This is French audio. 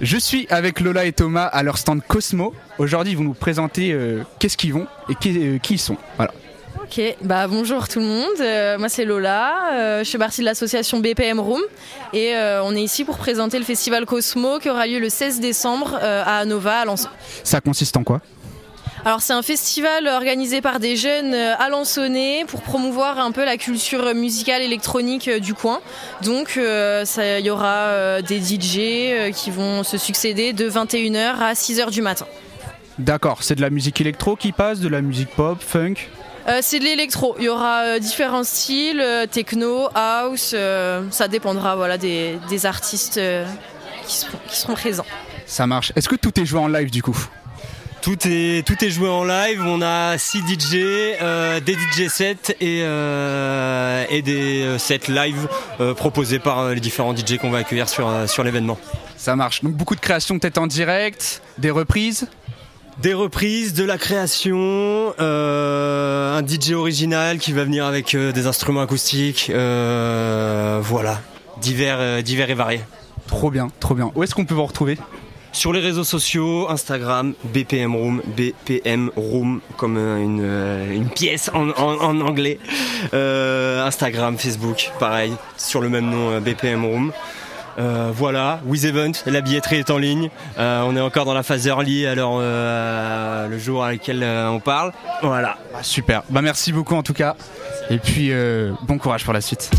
Je suis avec Lola et Thomas à leur stand Cosmo. Aujourd'hui, ils vont nous présenter euh, qu'est-ce qu'ils vont et qui, euh, qui ils sont. Voilà. Ok, bah bonjour tout le monde. Euh, moi c'est Lola. Euh, je fais partie de l'association BPM Room et euh, on est ici pour présenter le festival Cosmo qui aura lieu le 16 décembre à Anova à. Ça consiste en quoi? Alors c'est un festival organisé par des jeunes euh, alençonnais pour promouvoir un peu la culture musicale électronique euh, du coin. Donc euh, il y aura des DJ qui vont se succéder de 21h à 6h du matin. D'accord, c'est de la musique électro qui passe, de la musique pop, funk? Euh, c'est de l'électro. Il y aura euh, différents styles, euh, techno, house. ça dépendra voilà, des, des artistes qui, seront, qui seront présents. Ça marche. Est-ce que tout est joué en live du coup? Tout est, tout est joué en live. On a 6 DJ, euh, des DJ sets et, euh, et des euh, sets live euh, proposés par les différents DJ qu'on va accueillir sur, sur l'événement. Ça marche. Donc beaucoup de créations peut-être en direct, des reprises? Des reprises, de la création, un DJ original qui va venir avec des instruments acoustiques, voilà, divers, divers et variés. Trop bien, trop bien. Où est-ce qu'on peut vous retrouver? Sur les réseaux sociaux, Instagram, BPM Room, BPM Room, comme euh, une, euh, une pièce en, anglais. Euh, Instagram, Facebook, pareil, sur le même nom, BPM Room. Voilà, With Event, la billetterie est en ligne. On est encore dans la phase early, alors le jour à lequel euh, on parle. Voilà. Super. Bah merci beaucoup en tout cas. Et puis bon courage pour la suite.